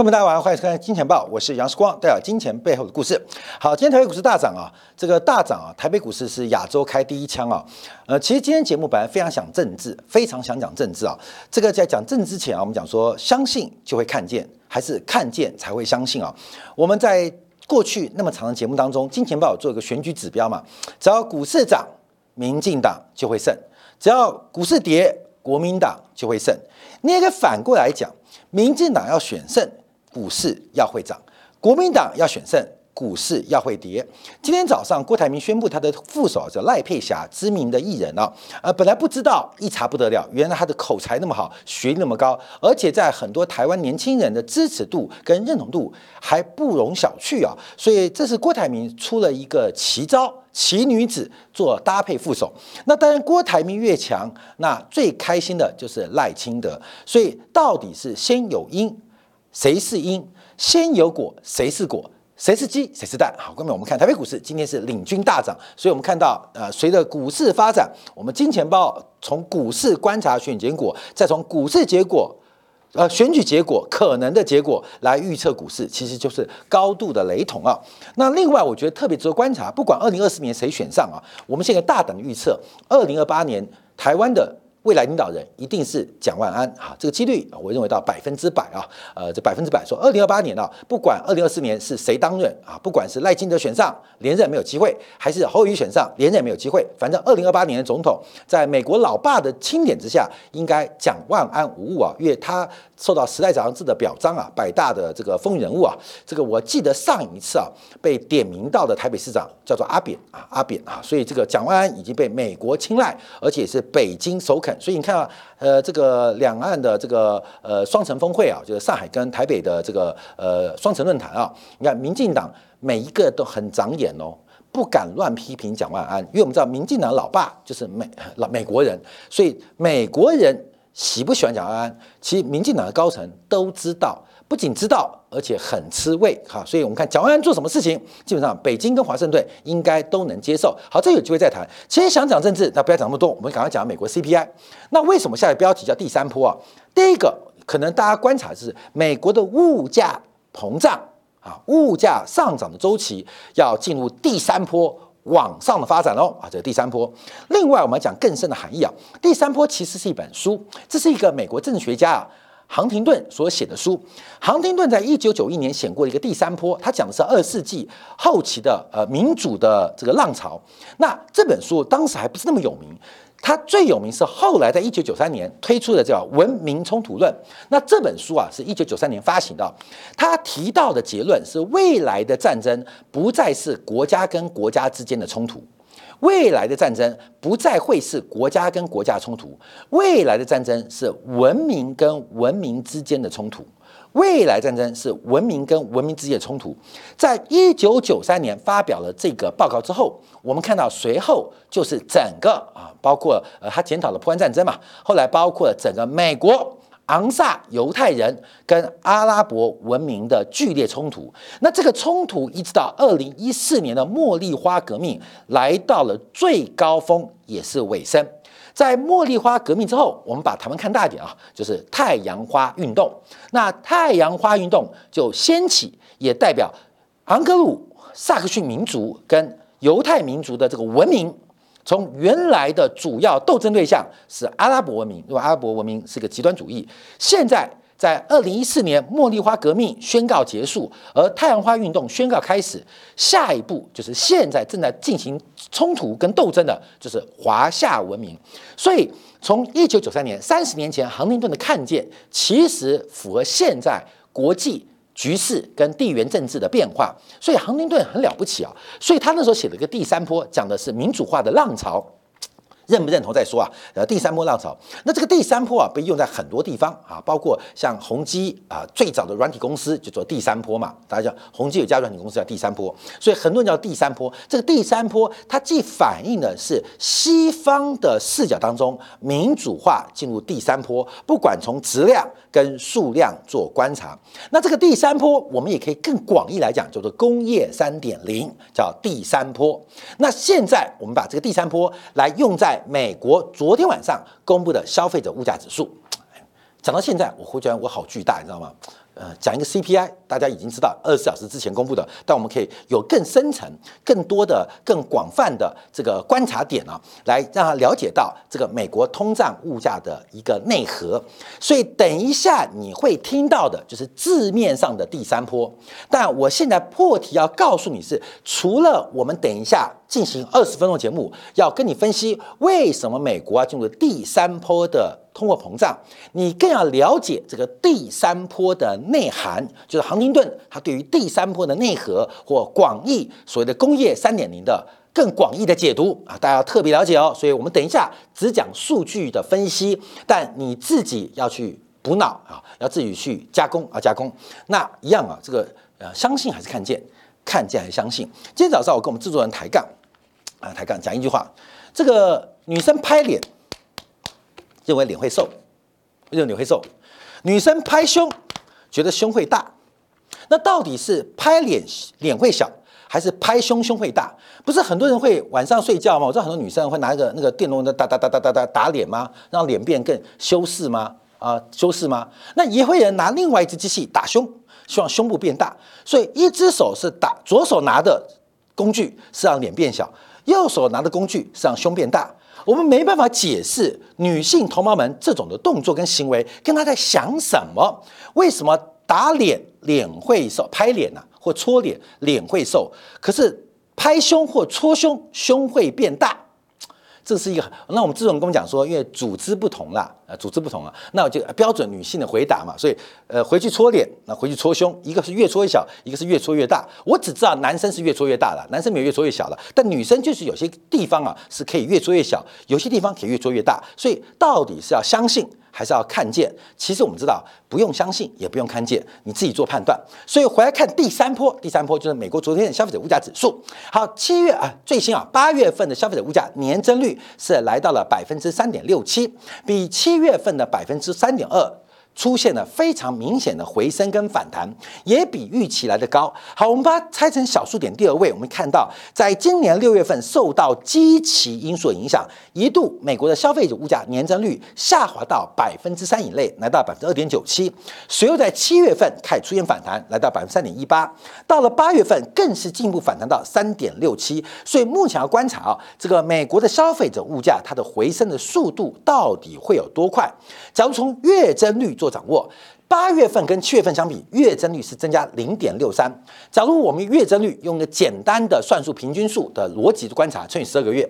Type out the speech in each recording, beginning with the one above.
观众们大家晚上好，欢迎收看《金钱报》，我是杨世光，带来金钱背后的故事。好，今天台北股市大涨啊，这个大涨啊，台北股市是亚洲开第一枪啊。呃，其实今天节目本来非常想政治，非常想讲政治啊。这个在讲政治之前啊，我们讲说相信就会看见，还是看见才会相信啊？我们在过去那么长的节目当中，《金钱报》做一个选举指标嘛，只要股市涨，民进党就会胜；只要股市跌，国民党就会胜。你也可以反过来讲，民进党要选胜。股市要会涨，国民党要选胜，股市要会跌。今天早上，郭台铭宣布他的副手叫赖佩霞，知名的艺人啊，呃，本来不知道，一查不得了，原来他的口才那么好，学历那么高，而且在很多台湾年轻人的支持度跟认同度还不容小觑啊。所以这是郭台铭出了一个奇招，奇女子做搭配副手。那当然，郭台铭越强，那最开心的就是赖清德。所以到底是先有因？谁是因？先有果，谁是果？谁是鸡？谁是蛋？好，各位，我们看台北股市今天是领军大涨，所以我们看到，呃，随着股市发展，我们金钱豹从股市观察选结果，再从股市结果，呃，选举结果可能的结果来预测股市，其实就是高度的雷同啊。那另外，我觉得特别值得观察，不管二零二四年谁选上啊，我们现在大胆预测，二零二八年台湾的。未来领导人一定是蒋万安啊，这个几率我认为到百分之百啊，呃，这百分之百说，二零二八年啊，不管二零二四年是谁当任啊，不管是赖清德选上连任没有机会，还是侯友选上连任没有机会，反正二零二八年的总统，在美国老爸的钦点之下，应该蒋万安无误啊，因为他受到《时代杂志》的表彰啊，百大的这个风云人物啊，这个我记得上一次啊被点名到的台北市长叫做阿扁啊，阿扁啊，所以这个蒋万安已经被美国青睐，而且是北京首肯。所以你看啊，呃，这个两岸的这个呃双城峰会啊，就是上海跟台北的这个呃双城论坛啊，你看民进党每一个都很长眼哦，不敢乱批评蒋万安，因为我们知道民进党老爸就是美老美国人，所以美国人喜不喜欢蒋万安，其实民进党的高层都知道。不仅知道，而且很吃味哈，所以我们看蒋万安做什么事情，基本上北京跟华盛顿应该都能接受。好，这有机会再谈。其实想讲政治，那不要讲那么多，我们赶快讲美国 CPI。那为什么下来标题叫第三波啊？第一个可能大家观察的是美国的物价膨胀啊，物价上涨的周期要进入第三波往上的发展喽啊，这是第三波。另外，我们讲更深的含义啊，第三波其实是一本书，这是一个美国政治学家啊。杭廷顿所写的书，杭廷顿在一九九一年写过一个第三波，他讲的是二世纪后期的呃民主的这个浪潮。那这本书当时还不是那么有名，它最有名是后来在一九九三年推出的叫《文明冲突论》。那这本书啊是一九九三年发行的，他提到的结论是未来的战争不再是国家跟国家之间的冲突。未来的战争不再会是国家跟国家冲突，未来的战争是文明跟文明之间的冲突。未来战争是文明跟文明之间的冲突。在一九九三年发表了这个报告之后，我们看到随后就是整个啊，包括呃，他检讨了破案战争嘛，后来包括整个美国。昂萨犹太人跟阿拉伯文明的剧烈冲突，那这个冲突一直到二零一四年的茉莉花革命来到了最高峰，也是尾声。在茉莉花革命之后，我们把台湾看大一点啊，就是太阳花运动。那太阳花运动就掀起，也代表昂格鲁萨克逊民族跟犹太民族的这个文明。从原来的主要斗争对象是阿拉伯文明，因为阿拉伯文明是个极端主义。现在在二零一四年茉莉花革命宣告结束，而太阳花运动宣告开始，下一步就是现在正在进行冲突跟斗争的，就是华夏文明。所以从一九九三年三十年前亨廷顿的看见，其实符合现在国际。局势跟地缘政治的变化，所以亨廷顿很了不起啊！所以他那时候写了一个第三波，讲的是民主化的浪潮。认不认同再说啊？呃，第三波浪潮，那这个第三波啊，被用在很多地方啊，包括像宏基啊，最早的软体公司就做第三波嘛。大家讲宏基有家软体公司叫第三波，所以很多人叫第三波。这个第三波，它既反映的是西方的视角当中民主化进入第三波，不管从质量跟数量做观察。那这个第三波，我们也可以更广义来讲，叫做工业三点零，叫第三波。那现在我们把这个第三波来用在美国昨天晚上公布的消费者物价指数，讲到现在，我忽觉我好巨大，你知道吗？呃，讲一个 CPI，大家已经知道二十四小时之前公布的，但我们可以有更深层、更多的、更广泛的这个观察点啊，来让他了解到这个美国通胀物价的一个内核。所以等一下你会听到的就是字面上的第三波，但我现在破题要告诉你是，除了我们等一下进行二十分钟节目要跟你分析为什么美国要进入第三波的。通货膨胀，你更要了解这个第三波的内涵，就是杭丁顿他对于第三波的内核或广义所谓的工业三点零的更广义的解读啊，大家要特别了解哦。所以我们等一下只讲数据的分析，但你自己要去补脑啊，要自己去加工啊加工。那一样啊，这个呃，相信还是看见，看见还是相信。今天早上我跟我们制作人抬杠啊，抬杠讲一句话，这个女生拍脸。认为脸会瘦，认为脸会瘦；女生拍胸，觉得胸会大。那到底是拍脸脸会小，还是拍胸胸会大？不是很多人会晚上睡觉吗？我知道很多女生会拿一个那个电动的打打打打打打打脸吗？让脸变更修饰吗？啊，修饰吗？那也会有人拿另外一只机器打胸，希望胸部变大。所以一只手是打，左手拿的工具是让脸变小，右手拿的工具是让胸变大。我们没办法解释女性同胞们这种的动作跟行为，跟她在想什么？为什么打脸脸会瘦，拍脸呐，或搓脸脸会瘦，可是拍胸或搓胸胸会变大？这是一个，那我们自从跟我们讲说，因为组织不同啦，呃，组织不同啊，那我就标准女性的回答嘛，所以呃，回去搓脸，那回去搓胸，一个是越搓越小，一个是越搓越大。我只知道男生是越搓越大的，男生没有越搓越小的，但女生就是有些地方啊是可以越搓越小，有些地方可以越搓越大，所以到底是要相信。还是要看见，其实我们知道，不用相信，也不用看见，你自己做判断。所以回来看第三波，第三波就是美国昨天的消费者物价指数。好，七月啊，最新啊，八月份的消费者物价年增率是来到了百分之三点六七，比七月份的百分之三点二。出现了非常明显的回升跟反弹，也比预期来的高。好，我们把它拆成小数点，第二位，我们看到，在今年六月份受到基期因素影响，一度美国的消费者物价年增率下滑到百分之三以内，来到百分之二点九七。随后在七月份开始出现反弹，来到百分之三点一八。到了八月份更是进一步反弹到三点六七。所以目前要观察啊，这个美国的消费者物价它的回升的速度到底会有多快？假如从月增率。做掌握，八月份跟七月份相比，月增率是增加零点六三。假如我们月增率用一个简单的算术平均数的逻辑观察，乘以十二个月，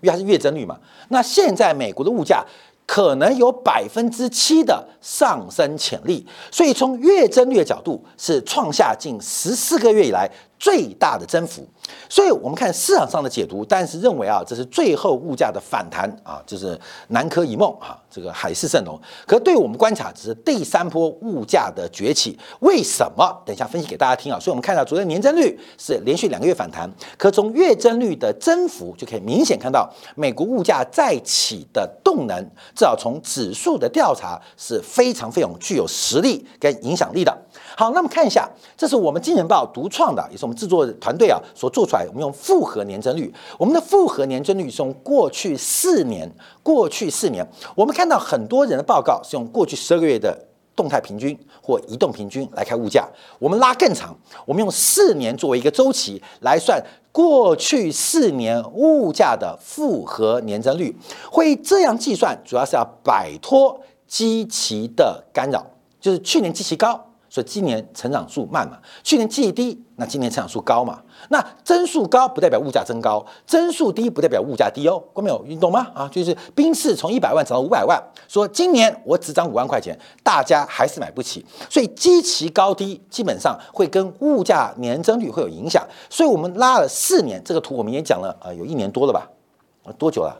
因为它是月增率嘛，那现在美国的物价可能有百分之七的上升潜力，所以从月增率的角度，是创下近十四个月以来最大的增幅。所以，我们看市场上的解读，但是认为啊，这是最后物价的反弹啊，就是南柯一梦啊，这个海市蜃楼。可对我们观察，只是第三波物价的崛起。为什么？等一下分析给大家听啊。所以我们看到昨天年增率是连续两个月反弹，可从月增率的增幅就可以明显看到，美国物价再起的动能，至少从指数的调查是非常非常具有实力跟影响力的。好，那么看一下，这是我们金钱报独创的，也是我们制作团队啊所做出来。我们用复合年增率，我们的复合年增率是用过去四年，过去四年，我们看到很多人的报告是用过去十二个月的动态平均或移动平均来看物价。我们拉更长，我们用四年作为一个周期来算过去四年物价的复合年增率。会这样计算，主要是要摆脱基期的干扰，就是去年基期高。所以今年成长数慢嘛，去年绩低，那今年成长数高嘛？那增速高不代表物价增高，增速低不代表物价低哦，观众朋友，你懂吗？啊，就是宾士从一百万涨到五百万，说今年我只涨五万块钱，大家还是买不起，所以基期高低基本上会跟物价年增率会有影响。所以我们拉了四年，这个图我们也讲了啊，有一年多了吧？啊，多久了？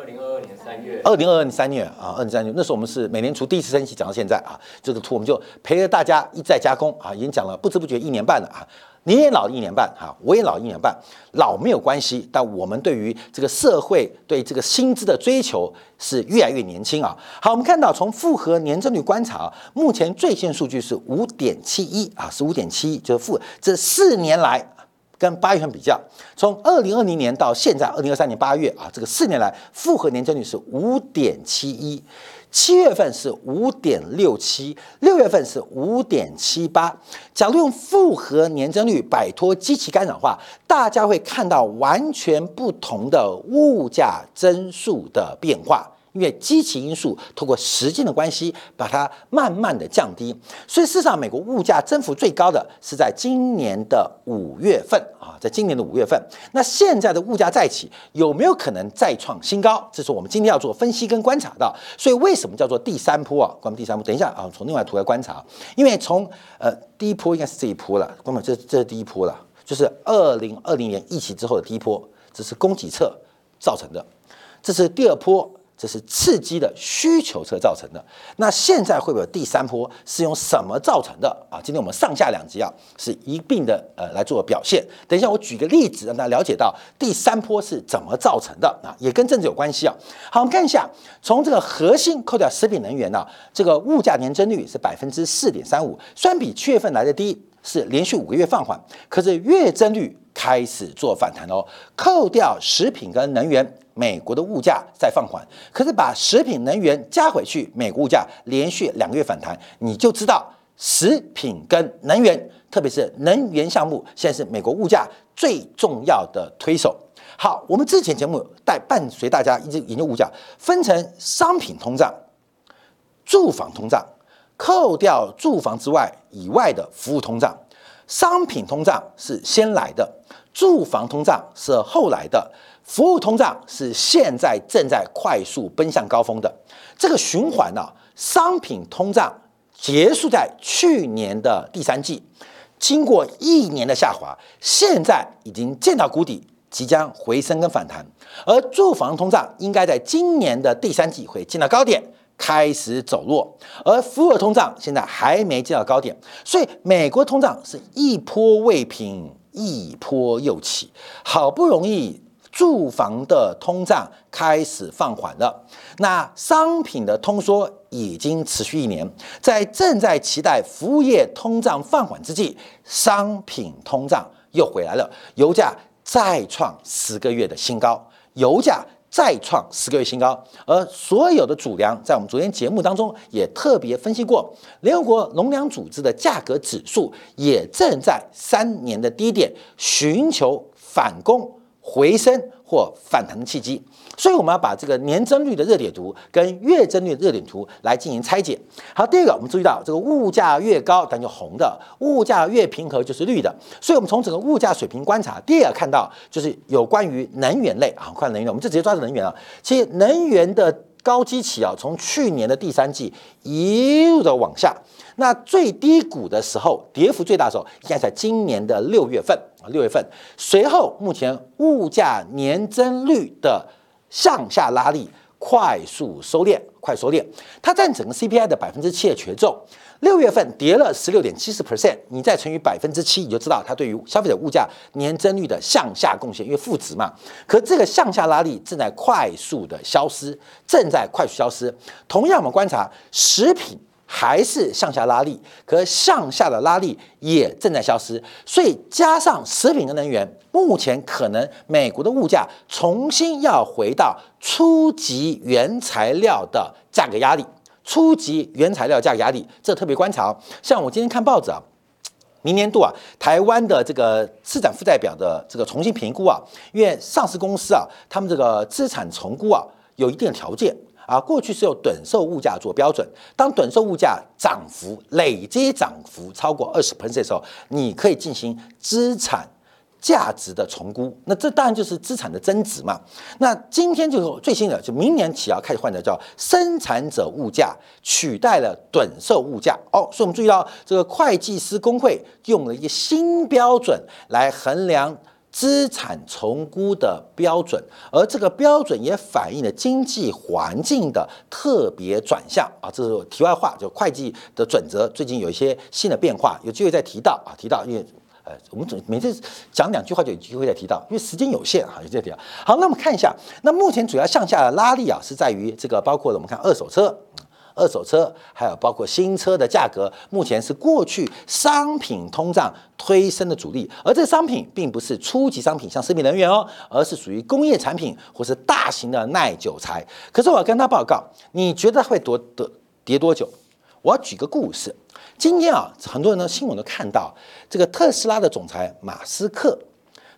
二零二二年三月，二零二二年三月啊，二零三月那时候我们是美联储第一次升息，讲到现在啊，这个图我们就陪着大家一再加工啊，已经讲了不知不觉一年半了啊，你也老一年半哈，我也老一年半，老没有关系，但我们对于这个社会对这个薪资的追求是越来越年轻啊。好，我们看到从复合年增率观察，啊目前最新数据是五点七一啊，是五点七一，就是负这四年来。跟八月份比较，从二零二零年到现在二零二三年八月啊，这个四年来复合年增率是五点七一，七月份是五点六七，六月份是五点七八。假如用复合年增率摆脱机器干扰的话，大家会看到完全不同的物价增速的变化。因为机器因素通过时间的关系，把它慢慢的降低，所以事实上，美国物价增幅最高的是在今年的五月份啊，在今年的五月份。那现在的物价再起，有没有可能再创新高？这是我们今天要做分析跟观察的。所以为什么叫做第三波啊？关于第三波，等一下啊，从另外图来观察。因为从呃第一波应该是这一波了，关于这这是第一波了，就是二零二零年疫情之后的第一波，这是供给侧造成的，这是第二波。这是刺激的需求侧造成的。那现在会不会有第三波？是用什么造成的啊？今天我们上下两集啊，是一并的呃来做表现。等一下我举个例子，让大家了解到第三波是怎么造成的啊，也跟政治有关系啊。好，我们看一下，从这个核心扣掉食品能源呢，这个物价年增率是百分之四点三五，虽然比七月份来的低，是连续五个月放缓，可是月增率开始做反弹哦。扣掉食品跟能源。美国的物价在放缓，可是把食品能源加回去，美国物价连续两个月反弹，你就知道食品跟能源，特别是能源项目，现在是美国物价最重要的推手。好，我们之前节目带伴随大家一直研究物价，分成商品通胀、住房通胀，扣掉住房之外以外的服务通胀，商品通胀是先来的，住房通胀是后来的。服务通胀是现在正在快速奔向高峰的这个循环呢？商品通胀结束在去年的第三季，经过一年的下滑，现在已经见到谷底，即将回升跟反弹。而住房通胀应该在今年的第三季会见到高点，开始走弱。而服务通胀现在还没见到高点，所以美国通胀是一波未平，一波又起，好不容易。住房的通胀开始放缓了，那商品的通缩已经持续一年，在正在期待服务业通胀放缓之际，商品通胀又回来了，油价再创十个月的新高，油价再创十个月新高，而所有的主粮，在我们昨天节目当中也特别分析过，联合国农粮组织的价格指数也正在三年的低点寻求反攻。回升或反弹的契机，所以我们要把这个年增率的热点图跟月增率的热点图来进行拆解。好，第二个，我们注意到这个物价越高，它就红的；物价越平和，就是绿的。所以，我们从整个物价水平观察，第二个看到就是有关于能源类啊，看能源，我们就直接抓住能源了。其实，能源的高基期啊，从去年的第三季一路的往下。那最低谷的时候，跌幅最大的时候，应该在今年的六月份，六月份。随后，目前物价年增率的向下拉力快速收敛，快收敛，它占整个 CPI 的百分之七的权重。六月份跌了十六点七四 percent，你再乘以百分之七，你就知道它对于消费者物价年增率的向下贡献，因为负值嘛。可这个向下拉力正在快速的消失，正在快速消失。同样，我们观察食品。还是向下拉力，可向下的拉力也正在消失，所以加上食品跟能源，目前可能美国的物价重新要回到初级原材料的价格压力，初级原材料价格压力，这特别观察。像我今天看报纸啊，明年度啊，台湾的这个资产负债表的这个重新评估啊，因为上市公司啊，他们这个资产重估啊，有一定的条件。啊，过去是有短售物价做标准，当短售物价涨幅累积涨幅超过二十 pence 的时候，你可以进行资产价值的重估，那这当然就是资产的增值嘛。那今天就是最新的，就明年起要开始换的叫生产者物价取代了短售物价哦，所以我们注意到这个会计师工会用了一个新标准来衡量。资产重估的标准，而这个标准也反映了经济环境的特别转向啊，这是题外话，就会计的准则最近有一些新的变化，有机会再提到啊，提到，因为呃，我们总每次讲两句话就有机会再提到，因为时间有限啊，有这提到。好，那我们看一下，那目前主要向下的拉力啊，是在于这个包括了我们看二手车。二手车，还有包括新车的价格，目前是过去商品通胀推升的主力。而这商品并不是初级商品，像食品能源哦，而是属于工业产品或是大型的耐久材。可是我要跟他报告，你觉得会多的跌多久？我要举个故事。今天啊，很多人的新闻都看到这个特斯拉的总裁马斯克，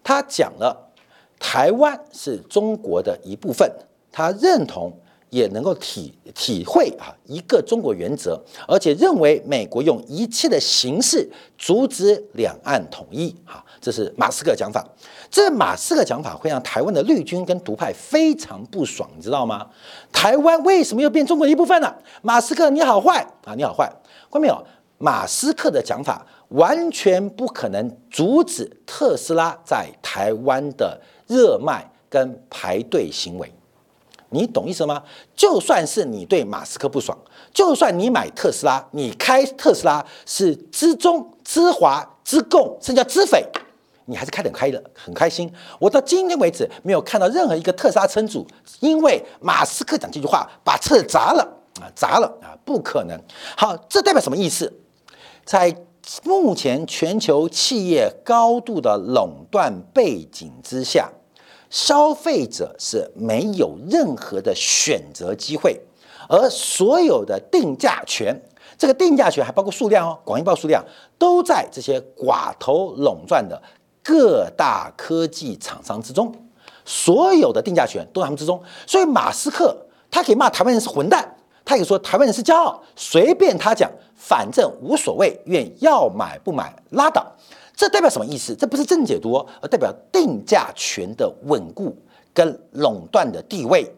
他讲了台湾是中国的一部分，他认同。也能够体体会啊一个中国原则，而且认为美国用一切的形式阻止两岸统一啊，这是马斯克讲法。这马斯克讲法会让台湾的绿军跟独派非常不爽，你知道吗？台湾为什么又变中国一部分了？马斯克你好坏啊，你好坏！看到没有？马斯克的讲法完全不可能阻止特斯拉在台湾的热卖跟排队行为。你懂意思吗？就算是你对马斯克不爽，就算你买特斯拉，你开特斯拉是知中、知华、知共，甚至叫知匪，你还是开得很开的，很开心。我到今天为止没有看到任何一个特斯拉车主因为马斯克讲这句话把车砸了啊，砸了啊，不可能。好，这代表什么意思？在目前全球企业高度的垄断背景之下。消费者是没有任何的选择机会，而所有的定价权，这个定价权还包括数量哦，广义报数量都在这些寡头垄断的各大科技厂商之中，所有的定价权都在他们之中。所以马斯克他可以骂台湾人是混蛋，他可以说台湾人是骄傲，随便他讲，反正无所谓，愿要买不买拉倒。这代表什么意思？这不是正解读，而代表定价权的稳固跟垄断的地位。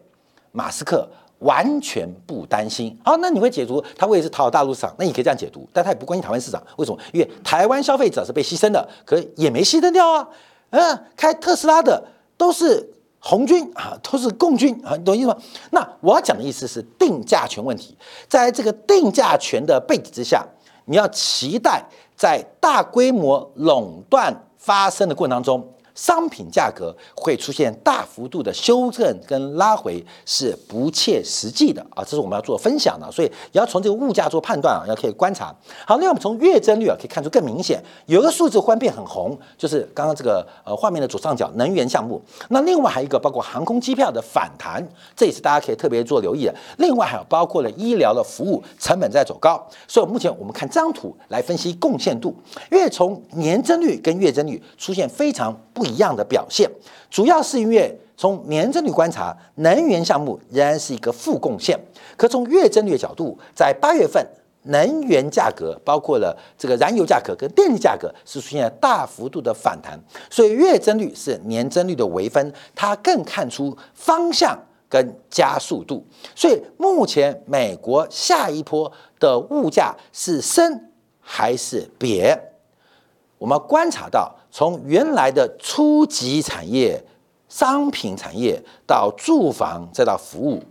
马斯克完全不担心。好，那你会解读他为是讨好大陆市场？那你可以这样解读，但他也不关心台湾市场。为什么？因为台湾消费者是被牺牲的，可也没牺牲掉啊。嗯，开特斯拉的都是红军啊，都是共军啊，你懂意思吗？那我要讲的意思是定价权问题，在这个定价权的背景之下，你要期待。在大规模垄断发生的过程当中。商品价格会出现大幅度的修正跟拉回是不切实际的啊，这是我们要做分享的，所以也要从这个物价做判断啊，要可以观察。好，那我们从月增率啊可以看出更明显，有个数字忽然变很红，就是刚刚这个呃画面的左上角能源项目。那另外还有一个包括航空机票的反弹，这也是大家可以特别做留意的。另外还有包括了医疗的服务成本在走高，所以目前我们看这张图来分析贡献度，因为从年增率跟月增率出现非常不。一样的表现，主要是因为从年增率观察，能源项目仍然是一个负贡献。可从月增率角度，在八月份，能源价格包括了这个燃油价格跟电力价格是出现了大幅度的反弹，所以月增率是年增率的微分，它更看出方向跟加速度。所以目前美国下一波的物价是升还是贬？我们观察到。从原来的初级产业、商品产业到住房，再到服务，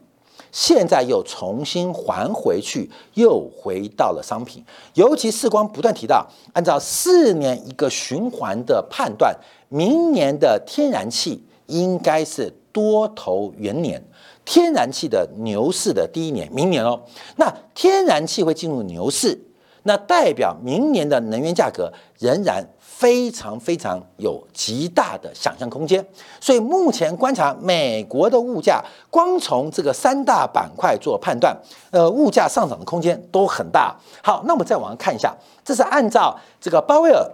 现在又重新还回去，又回到了商品。尤其世光不断提到，按照四年一个循环的判断，明年的天然气应该是多头元年，天然气的牛市的第一年，明年哦。那天然气会进入牛市，那代表明年的能源价格仍然。非常非常有极大的想象空间，所以目前观察美国的物价，光从这个三大板块做判断，呃，物价上涨的空间都很大。好，那我们再往上看一下，这是按照这个鲍威尔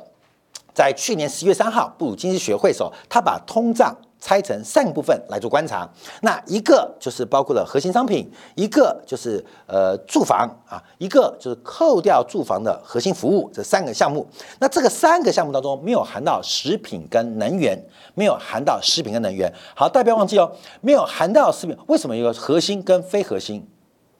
在去年十月三号布鲁经济学会的时候，他把通胀。拆成三个部分来做观察，那一个就是包括了核心商品，一个就是呃住房啊，一个就是扣掉住房的核心服务这三个项目。那这个三个项目当中没有含到食品跟能源，没有含到食品跟能源。好，大家不要忘记哦，没有含到食品，为什么有个核心跟非核心？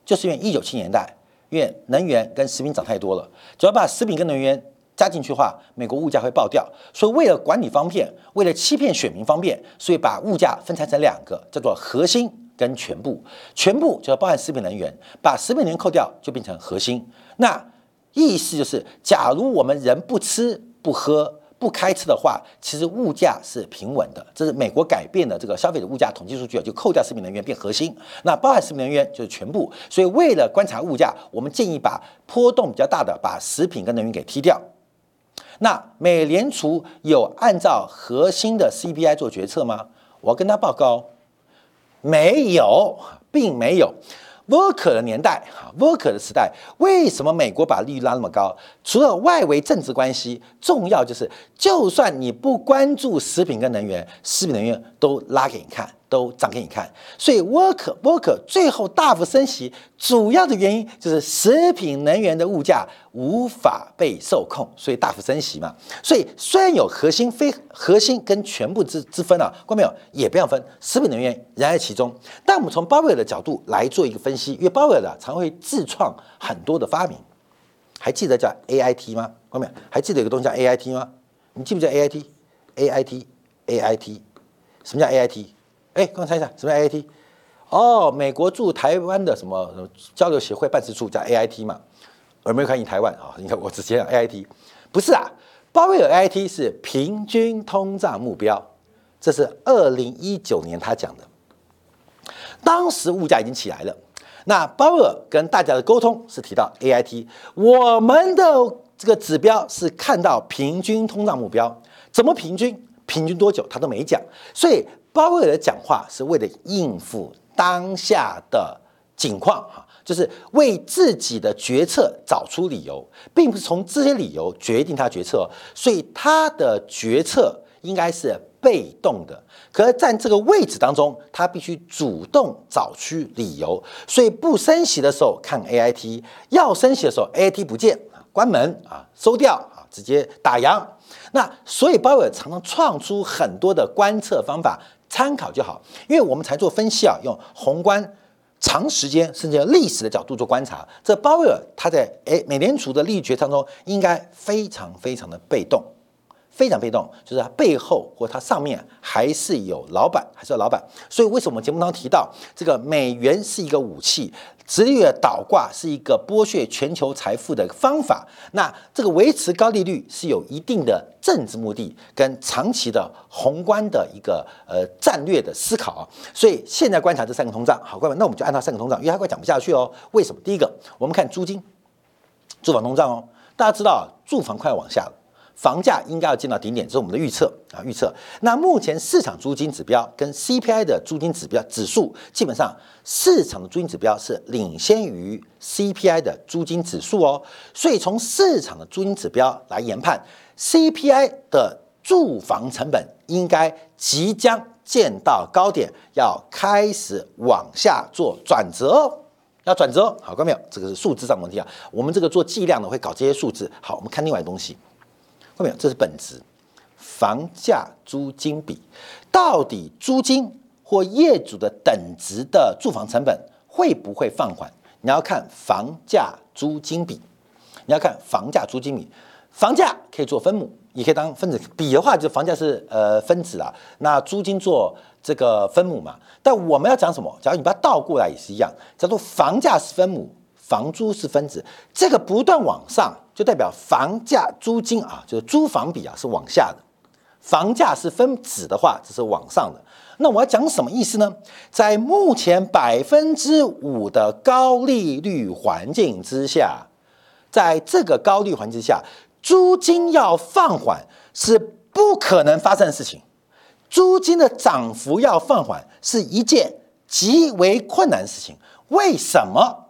就是因为一九七年代，因为能源跟食品涨太多了，主要把食品跟能源。加进去的话，美国物价会爆掉。所以为了管理方便，为了欺骗选民方便，所以把物价分拆成两个，叫做核心跟全部。全部就要包含食品能源，把食品能源扣掉就变成核心。那意思就是，假如我们人不吃不喝不开吃的话，其实物价是平稳的。这是美国改变的这个消费者物价统计数据，就扣掉食品能源变核心，那包含食品能源就是全部。所以为了观察物价，我们建议把波动比较大的把食品跟能源给踢掉。那美联储有按照核心的 CPI 做决策吗？我跟他报告，没有，并没有。沃克的年代，哈，沃克的时代，为什么美国把利率拉那么高？除了外围政治关系，重要就是，就算你不关注食品跟能源，食品能源都拉给你看。都涨给你看，所以沃克沃克最后大幅升息，主要的原因就是食品能源的物价无法被受控，所以大幅升息嘛。所以虽然有核心非核心跟全部之之分啊，关没有也不要分，食品能源仍在其中。但我们从鲍威尔的角度来做一个分析，因为鲍威尔啊常会自创很多的发明，还记得叫 A I T 吗？关没有？还记得有个东西叫 A I T 吗？你记不记得 A I T？A I T A I T，什么叫 A I T？哎，跟我猜一下，什么 AIT？哦，美国驻台湾的什么交流协会办事处叫 AIT 嘛？有没有看你台湾啊？你看我直接讲 AIT，不是啊，鲍威尔 AIT 是平均通胀目标，这是二零一九年他讲的，当时物价已经起来了。那鲍威尔跟大家的沟通是提到 AIT，我们的这个指标是看到平均通胀目标，怎么平均？平均多久？他都没讲，所以。鲍威尔的讲话是为了应付当下的境况，哈，就是为自己的决策找出理由，并不是从这些理由决定他决策，所以他的决策应该是被动的。可是在这个位置当中，他必须主动找出理由，所以不升息的时候看 A I T，要升息的时候 A I T 不见关门啊，收掉啊，直接打烊。那所以鲍威尔常常创出很多的观测方法。参考就好，因为我们才做分析啊，用宏观、长时间甚至历史的角度做观察。这鲍威尔他在诶美联储的利率决当中，应该非常非常的被动。非常被动，就是它背后或它上面还是有老板，还是有老板。所以为什么我们节目当中提到这个美元是一个武器，直率的倒挂是一个剥削全球财富的方法？那这个维持高利率是有一定的政治目的跟长期的宏观的一个呃战略的思考啊。所以现在观察这三个通胀，好，各位，那我们就按照三个通胀，因为它快讲不下去哦。为什么？第一个，我们看租金、住房通胀哦。大家知道，住房快要往下了。房价应该要见到顶点，这是我们的预测啊，预测。那目前市场租金指标跟 CPI 的租金指标指数，基本上市场的租金指标是领先于 CPI 的租金指数哦。所以从市场的租金指标来研判，CPI 的住房成本应该即将见到高点，要开始往下做转折哦，要转折。好，看到没有？这个是数字上的问题啊。我们这个做计量的会搞这些数字。好，我们看另外东西。没有，这是本质。房价租金比，到底租金或业主的等值的住房成本会不会放缓？你要看房价租金比，你要看房价租金比。房价可以做分母，也可以当分子。比的话，就房价是呃分子啊，那租金做这个分母嘛。但我们要讲什么？假如你把它倒过来也是一样，叫做房价是分母。房租是分子，这个不断往上，就代表房价租金啊，就是租房比啊是往下的。房价是分子的话，这是往上的。那我要讲什么意思呢？在目前百分之五的高利率环境之下，在这个高利率环境之下，租金要放缓是不可能发生的事情。租金的涨幅要放缓是一件极为困难的事情。为什么？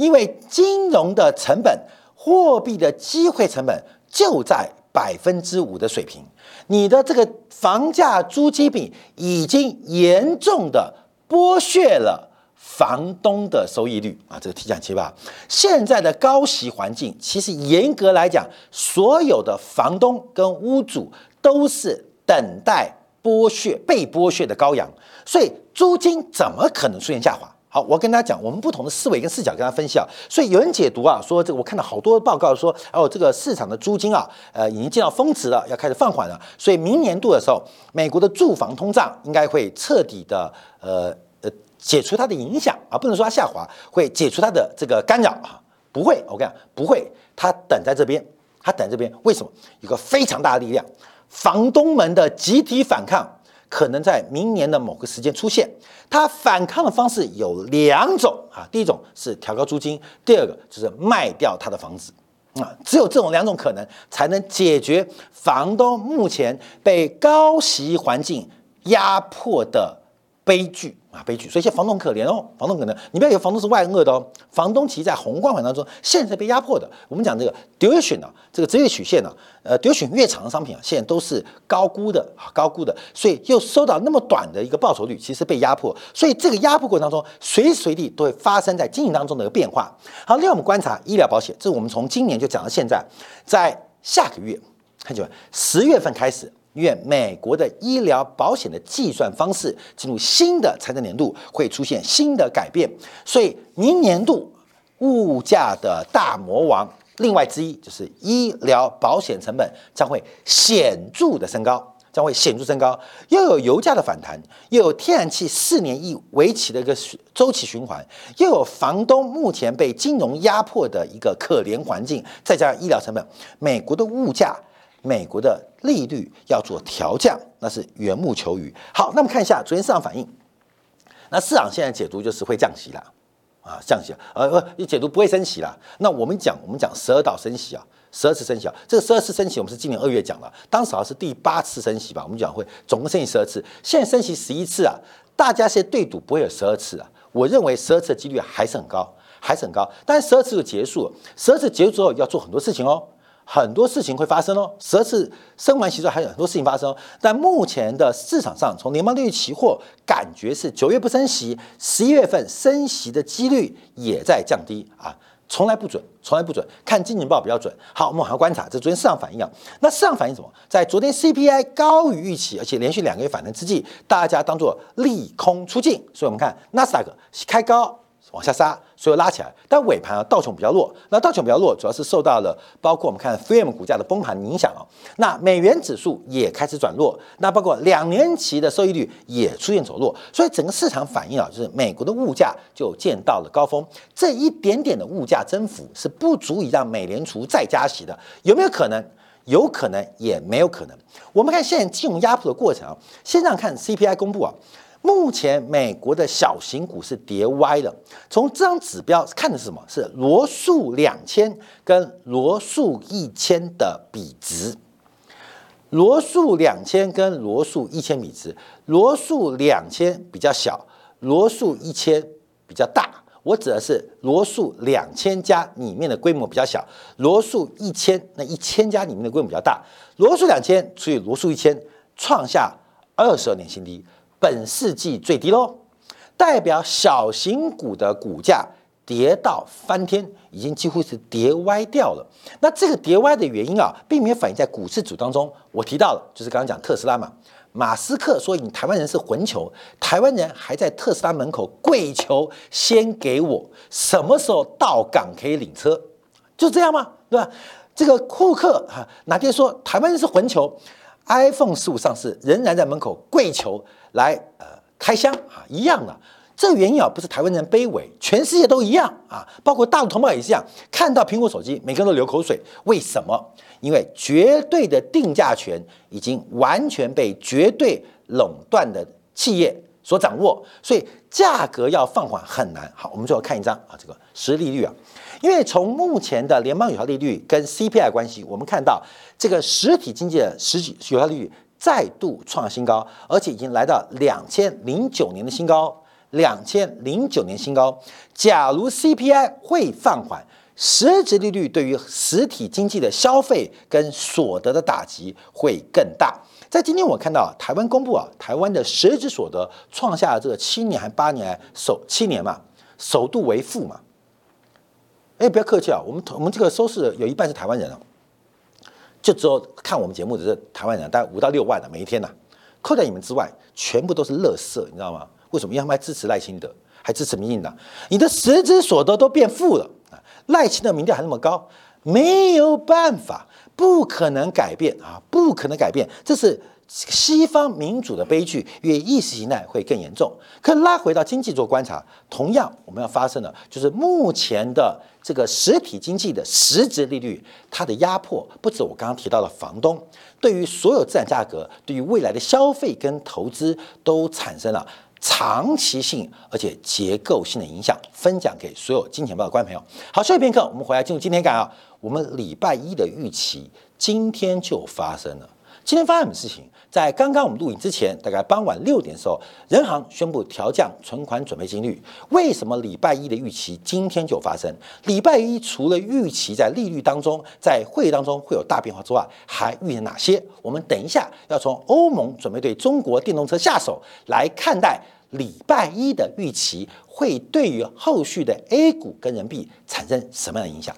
因为金融的成本、货币的机会成本就在百分之五的水平，你的这个房价租金比已经严重的剥削了房东的收益率啊！这个提讲期吧，现在的高息环境，其实严格来讲，所有的房东跟屋主都是等待剥削、被剥削的羔羊，所以租金怎么可能出现下滑？好，我跟大家讲，我们不同的思维跟视角跟大家分析啊。所以有人解读啊，说这个我看到好多报告说，哦，这个市场的租金啊，呃，已经见到峰值了，要开始放缓了。所以明年度的时候，美国的住房通胀应该会彻底的呃呃解除它的影响啊，不能说它下滑，会解除它的这个干扰啊，不会，我跟你讲，不会，它等在这边，他等这边，为什么？有个非常大的力量，房东们的集体反抗可能在明年的某个时间出现。他反抗的方式有两种啊，第一种是调高租金，第二个就是卖掉他的房子啊，只有这种两种可能，才能解决房东目前被高息环境压迫的悲剧。啊，悲剧！所以现在房东可怜哦，房东可能你不要以为房东是万恶的哦，房东其实在宏观环当中现在被压迫的。我们讲这个 duration 啊，这个职业曲线呢，呃，duration 越长的商品啊，现在都是高估的啊，高估的，所以又收到那么短的一个报酬率，其实被压迫。所以这个压迫过程当中，随时随地都会发生在经营当中的一个变化。好，另外我们观察医疗保险，这是我们从今年就讲到现在，在下个月，看见没？十月份开始。因为美国的医疗保险的计算方式进入新的财政年度，会出现新的改变，所以明年度物价的大魔王，另外之一就是医疗保险成本将会显著的升高，将会显著升高。又有油价的反弹，又有天然气四年一为期的一个周期循环，又有房东目前被金融压迫的一个可怜环境，再加上医疗成本，美国的物价。美国的利率要做调降，那是缘木求鱼。好，那么看一下昨天市场反应。那市场现在解读就是会降息了，啊，降息，呃不，你解读不会升息了。那我们讲，我们讲十二道升息啊，十二次升息啊。这个十二次升息，我们是今年二月讲的，当时好像是第八次升息吧？我们讲会总共升息十二次，现在升息十一次啊。大家现在对赌不会有十二次啊？我认为十二次的几率还是很高，还是很高。但是十二次就结束了，十二次结束之后要做很多事情哦。很多事情会发生哦，十二次升完息之后还有很多事情发生。但目前的市场上，从联邦利率期货感觉是九月不升息，十一月份升息的几率也在降低啊，从来不准，从来不准，看经济报比较准。好，我们还要观察，这昨天市场反应啊，那市场反应什么？在昨天 CPI 高于预期，而且连续两个月反弹之际，大家当做利空出尽，所以我们看纳斯达克开高。往下杀，所以拉起来，但尾盘啊道琼比较弱。那道琼比较弱，主要是受到了包括我们看 FEM 股价的崩盘影响啊。那美元指数也开始转弱，那包括两年期的收益率也出现走弱，所以整个市场反应啊，就是美国的物价就见到了高峰。这一点点的物价增幅是不足以让美联储再加息的，有没有可能？有可能，也没有可能。我们看现在金融压迫的过程啊，先让看 CPI 公布啊。目前美国的小型股是跌歪了。从这张指标看的是什么？是罗素两千跟罗素一千的比值。罗素两千跟罗素一千比值，罗素两千比较小，罗素一千比较大。我指的是罗素两千家里面的规模比较小，罗素一千那一千家里面的规模比较大。罗素两千除以罗素一千，创下二十二年新低。本世纪最低喽，代表小型股的股价跌到翻天，已经几乎是跌歪掉了。那这个跌歪的原因啊，并没有反映在股市组当中。我提到了，就是刚刚讲特斯拉嘛，马斯克说你台湾人是混球，台湾人还在特斯拉门口跪求，先给我什么时候到港可以领车，就这样吗？对吧？这个库克哈哪天说台湾人是混球，iPhone 十五上市仍然在门口跪求。来，呃，开箱啊，一样的。这原因啊，不是台湾人卑微，全世界都一样啊，包括大陆同胞也是这样。看到苹果手机，每个人都流口水。为什么？因为绝对的定价权已经完全被绝对垄断的企业所掌握，所以价格要放缓很难。好，我们最后看一张啊，这个实利率啊，因为从目前的联邦有效利率跟 CPI 关系，我们看到这个实体经济的实际有效利率。再度创新高，而且已经来到两千零九年的新高，两千零九年新高。假如 CPI 会放缓，实质利率对于实体经济的消费跟所得的打击会更大。在今天我看到台湾公布啊，台湾的实质所得创下了这个七年还八年首七年嘛，首度为负嘛。哎，不要客气啊，我们我们这个收视有一半是台湾人啊。就只有看我们节目的是台湾人，大概五到六万的每一天呐。扣在你们之外，全部都是乐色，你知道吗？为什么？因为他们还支持赖清德，还支持民进党。你的实质所得都变负了啊！赖清德民调还那么高，没有办法，不可能改变啊，不可能改变，这是西方民主的悲剧，越意识形态会更严重。可拉回到经济做观察，同样我们要发生的，就是目前的这个实体经济的实质利率，它的压迫不止我刚刚提到的房东，对于所有资产价格，对于未来的消费跟投资都产生了。长期性而且结构性的影响，分享给所有金钱豹的观众朋友。好，休息片刻，我们回来进入今天感啊。我们礼拜一的预期今天就发生了。今天发生什么事情？在刚刚我们录影之前，大概傍晚六点的时候，人行宣布调降存款准备金率。为什么礼拜一的预期今天就发生？礼拜一除了预期在利率当中，在会议当中会有大变化之外，还预见哪些？我们等一下要从欧盟准备对中国电动车下手来看待礼拜一的预期，会对于后续的 A 股跟人民币产生什么样的影响？